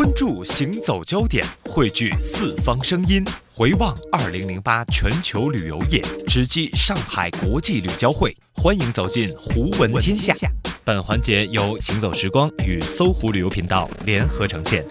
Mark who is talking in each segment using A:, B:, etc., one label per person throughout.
A: 关注行走焦点，汇聚四方声音，回望二零零八全球旅游业，直击上海国际旅交会。欢迎走进胡闻天下。本环节由行走时光与搜狐旅游频道联合呈现。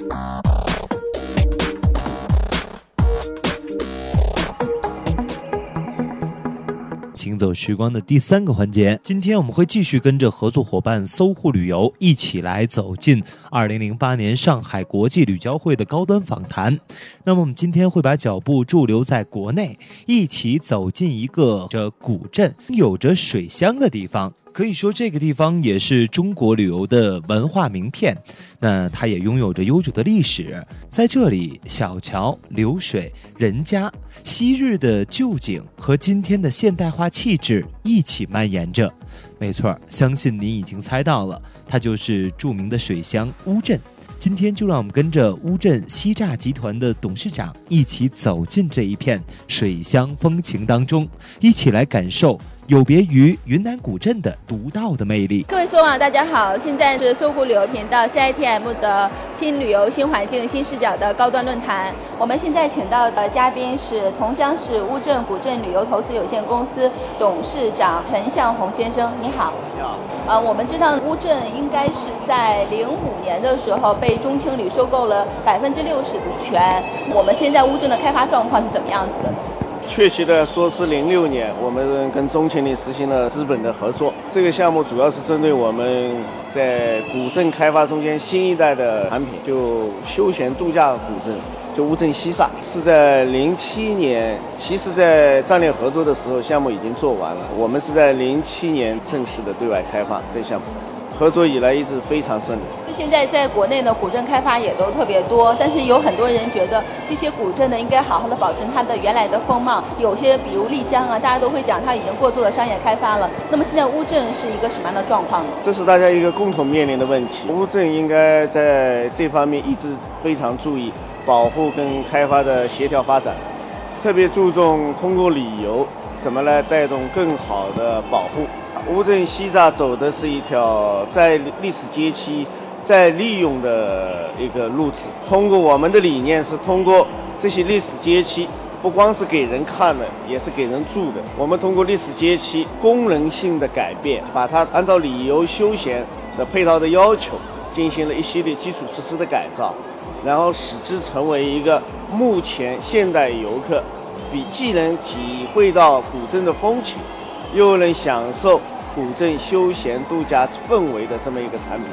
B: 行走时光的第三个环节，今天我们会继续跟着合作伙伴搜狐旅游一起来走进二零零八年上海国际旅交会的高端访谈。那么我们今天会把脚步驻留在国内，一起走进一个这古镇有着水乡的地方。可以说，这个地方也是中国旅游的文化名片。那它也拥有着悠久的历史，在这里，小桥流水、人家、昔日的旧景和今天的现代化气质一起蔓延着。没错，相信您已经猜到了，它就是著名的水乡乌镇。今天就让我们跟着乌镇西栅集团的董事长一起走进这一片水乡风情当中，一起来感受。有别于云南古镇的独到的魅力。
C: 各位搜网大家好，现在是搜狐旅游频道 CITM 的新旅游新环境新视角的高端论坛。我们现在请到的嘉宾是桐乡市乌镇古镇旅游投资有限公司董事长陈向红先生，你好。
D: 你好。
C: 呃，我们知道乌镇应该是在零五年的时候被中青旅收购了百分之六十股权。我们现在乌镇的开发状况是怎么样子的呢？
D: 确切的说是零六年，我们跟中青旅实行了资本的合作。这个项目主要是针对我们在古镇开发中间新一代的产品，就休闲度假古镇，就乌镇西萨，是在零七年。其实，在战略合作的时候，项目已经做完了。我们是在零七年正式的对外开放这项目。合作以来一直非常顺利。
C: 就现在在国内呢，古镇开发也都特别多，但是有很多人觉得这些古镇呢应该好好的保存它的原来的风貌。有些比如丽江啊，大家都会讲它已经过度的商业开发了。那么现在乌镇是一个什么样的状况呢？
D: 这是大家一个共同面临的问题。乌镇应该在这方面一直非常注意保护跟开发的协调发展，特别注重通过旅游怎么来带动更好的保护。乌镇西栅走的是一条在历史街区再利用的一个路子。通过我们的理念是通过这些历史街区，不光是给人看的，也是给人住的。我们通过历史街区功能性的改变，把它按照旅游休闲的配套的要求，进行了一系列基础设施的改造，然后使之成为一个目前现代游客比既能体会到古镇的风情。又能享受古镇休闲度假氛围的这么一个产品，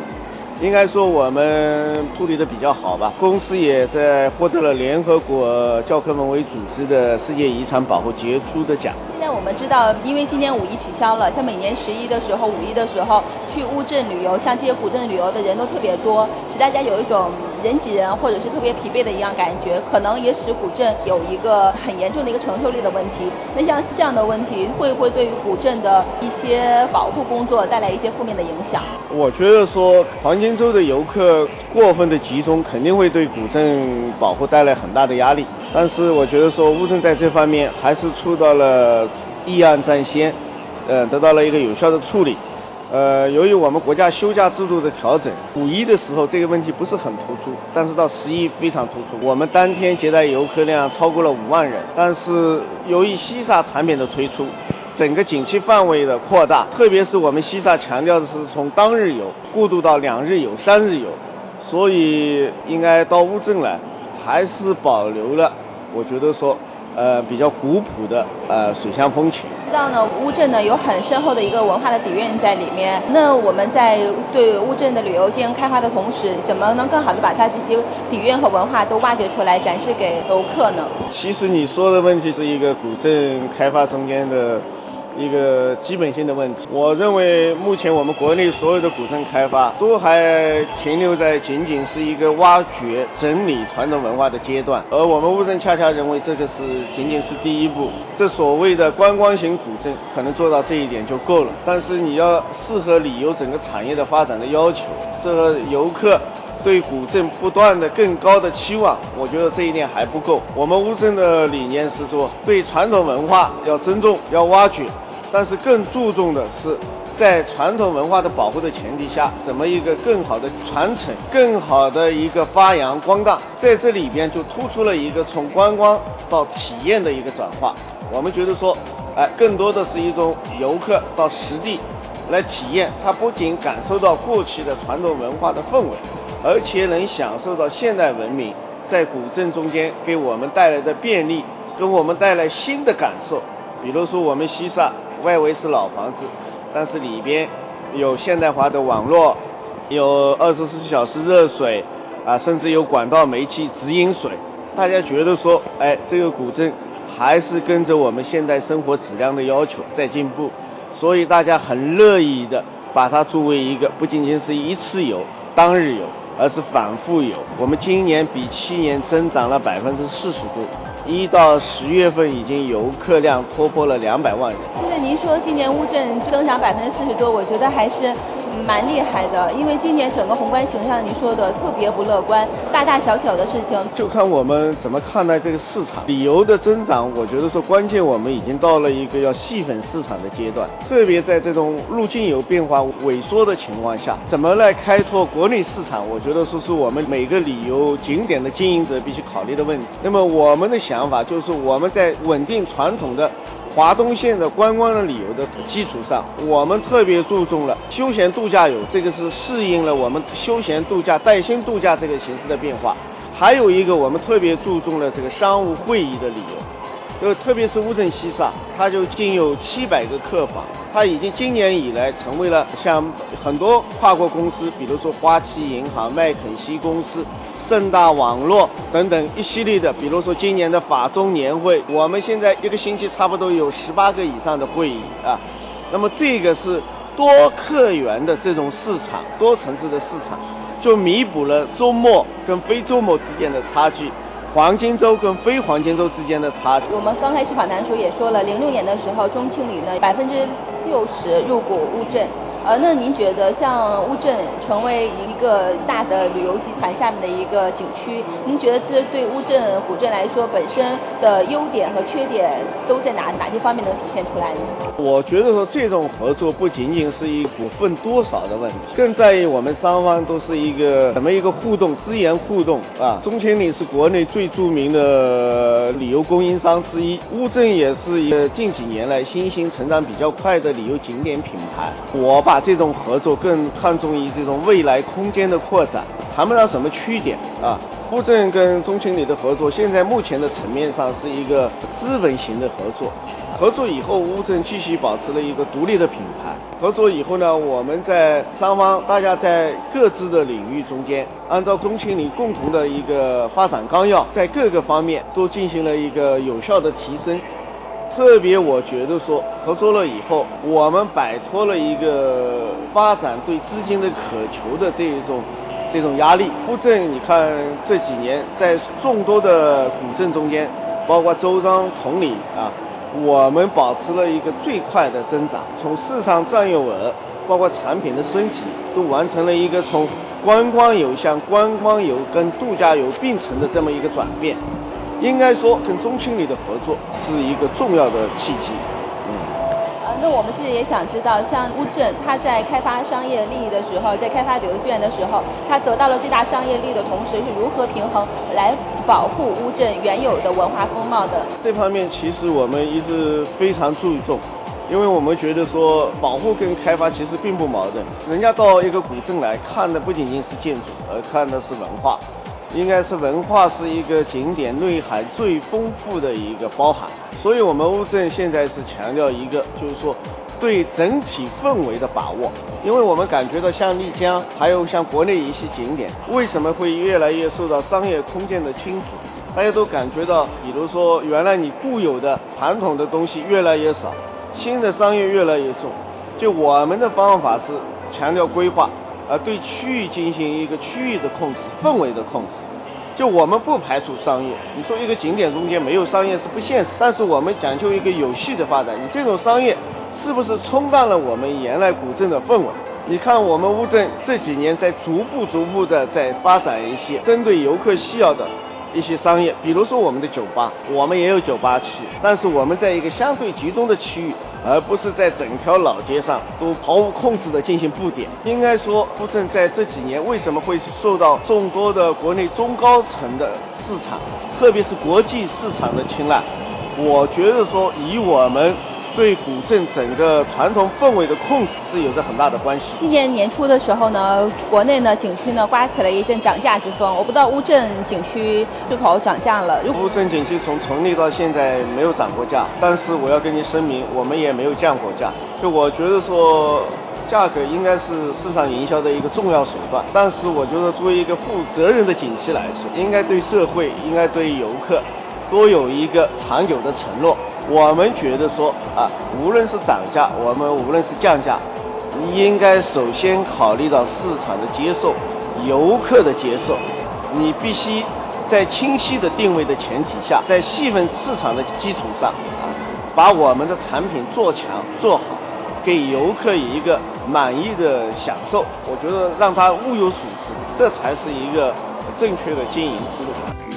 D: 应该说我们处理的比较好吧。公司也在获得了联合国教科文为组织的世界遗产保护杰出的奖。
C: 现在我们知道，因为今年五一取消了，像每年十一的时候、五一的时候去乌镇旅游，像这些古镇旅游的人都特别多，使大家有一种。人挤人，或者是特别疲惫的一样感觉，可能也使古镇有一个很严重的一个承受力的问题。那像这样的问题，会不会对于古镇的一些保护工作带来一些负面的影响？
D: 我觉得说黄金周的游客过分的集中，肯定会对古镇保护带来很大的压力。但是我觉得说乌镇在这方面还是出到了议案在先，呃，得到了一个有效的处理。呃，由于我们国家休假制度的调整，五一的时候这个问题不是很突出，但是到十一非常突出。我们当天接待游客量超过了五万人，但是由于西沙产品的推出，整个景区范围的扩大，特别是我们西沙强调的是从当日游过渡到两日游、三日游，所以应该到乌镇来，还是保留了，我觉得说。呃，比较古朴的呃水乡风情。
C: 知道呢，乌镇呢有很深厚的一个文化的底蕴在里面。那我们在对乌镇的旅游进行开发的同时，怎么能更好的把它这些底蕴和文化都挖掘出来，展示给游客呢？
D: 其实你说的问题是一个古镇开发中间的。一个基本性的问题，我认为目前我们国内所有的古镇开发都还停留在仅仅是一个挖掘、整理传统文化的阶段，而我们乌镇恰恰认为这个是仅仅是第一步。这所谓的观光型古镇可能做到这一点就够了，但是你要适合旅游整个产业的发展的要求，适合游客对古镇不断的更高的期望，我觉得这一点还不够。我们乌镇的理念是说，对传统文化要尊重，要挖掘。但是更注重的是在传统文化的保护的前提下，怎么一个更好的传承、更好的一个发扬光大，在这里边就突出了一个从观光到体验的一个转化。我们觉得说，哎，更多的是一种游客到实地来体验，他不仅感受到过去的传统文化的氛围，而且能享受到现代文明在古镇中间给我们带来的便利，给我们带来新的感受。比如说，我们西沙外围是老房子。但是里边有现代化的网络，有二十四小时热水，啊，甚至有管道煤气直饮水。大家觉得说，哎，这个古镇还是跟着我们现代生活质量的要求在进步，所以大家很乐意的把它作为一个不仅仅是一次游、当日游，而是反复游。我们今年比去年增长了百分之四十多。一到十月份，已经游客量突破了两百万人。
C: 现在您说今年乌镇增长百分之四十多，我觉得还是。蛮厉害的，因为今年整个宏观形象，你说的特别不乐观，大大小小的事情，
D: 就看我们怎么看待这个市场。旅游的增长，我觉得说关键我们已经到了一个要细分市场的阶段，特别在这种入境游变化萎缩的情况下，怎么来开拓国内市场？我觉得说是我们每个旅游景点的经营者必须考虑的问题。那么我们的想法就是我们在稳定传统的。华东线的观光的旅游的基础上，我们特别注重了休闲度假游，这个是适应了我们休闲度假、带薪度假这个形式的变化。还有一个，我们特别注重了这个商务会议的旅游。呃，特别是乌镇西萨，它就仅有七百个客房，它已经今年以来成为了像很多跨国公司，比如说花旗银行、麦肯锡公司、盛大网络等等一系列的，比如说今年的法中年会，我们现在一个星期差不多有十八个以上的会议啊。那么这个是多客源的这种市场，多层次的市场，就弥补了周末跟非周末之间的差距。黄金周跟非黄金周之间的差距。
C: 我们刚开始访谈的时候也说了，零六年的时候，中青旅呢百分之六十入股乌镇。呃，那您觉得像乌镇成为一个大的旅游集团下面的一个景区，您觉得这对乌镇古镇来说本身的优点和缺点都在哪哪些方面能体现出来呢？
D: 我觉得说这种合作不仅仅是一股份多少的问题，更在于我们双方都是一个怎么一个互动资源互动啊。中青旅是国内最著名的旅游供应商之一，乌镇也是一个近几年来新兴成长比较快的旅游景点品牌。我把这种合作更看重于这种未来空间的扩展，谈不上什么缺点啊。乌镇跟中青旅的合作，现在目前的层面上是一个资本型的合作。合作以后，乌镇继续保持了一个独立的品牌。合作以后呢，我们在双方大家在各自的领域中间，按照中青旅共同的一个发展纲要，在各个方面都进行了一个有效的提升。特别我觉得说合作了以后，我们摆脱了一个发展对资金的渴求的这一种这种压力。乌镇，你看这几年在众多的古镇中间，包括周庄、同里啊，我们保持了一个最快的增长，从市场占有额，包括产品的升级，都完成了一个从观光游向观光游跟度假游并存的这么一个转变。应该说，跟中青旅的合作是一个重要的契机。
C: 嗯，呃，那我们其实也想知道，像乌镇，它在开发商业利益的时候，在开发旅游资源的时候，它得到了最大商业利益的同时，是如何平衡来保护乌镇原有的文化风貌的？
D: 这方面其实我们一直非常注重，因为我们觉得说，保护跟开发其实并不矛盾。人家到一个古镇来看的不仅仅是建筑，而看的是文化。应该是文化是一个景点内涵最丰富的一个包含，所以我们乌镇现在是强调一个，就是说对整体氛围的把握。因为我们感觉到像丽江，还有像国内一些景点，为什么会越来越受到商业空间的侵蚀？大家都感觉到，比如说原来你固有的传统的东西越来越少，新的商业越来越重。就我们的方法是强调规划。呃，对区域进行一个区域的控制，氛围的控制。就我们不排除商业，你说一个景点中间没有商业是不现实。但是我们讲究一个有序的发展，你这种商业是不是冲淡了我们原来古镇的氛围？你看我们乌镇这几年在逐步逐步的在发展一些针对游客需要的一些商业，比如说我们的酒吧，我们也有酒吧区，但是我们在一个相对集中的区域，而不是在整条老街上都毫无控制的进行布点。应该说，乌镇在这几年为什么会受到众多的国内中高层的市场，特别是国际市场的青睐？我觉得说，以我们。对古镇整个传统氛围的控制是有着很大的关系。
C: 今年年初的时候呢，国内呢景区呢刮起了一阵涨价之风。我不知道乌镇景区是否涨价了。
D: 乌镇景区从成立到现在没有涨过价，但是我要跟你声明，我们也没有降过价。就我觉得说，价格应该是市场营销的一个重要手段。但是我觉得作为一个负责任的景区来说，应该对社会，应该对游客，都有一个长久的承诺。我们觉得说啊，无论是涨价，我们无论是降价，你应该首先考虑到市场的接受，游客的接受。你必须在清晰的定位的前提下，在细分市场的基础上，把我们的产品做强做好，给游客一个满意的享受。我觉得让他物有所值，这才是一个正确的经营之路。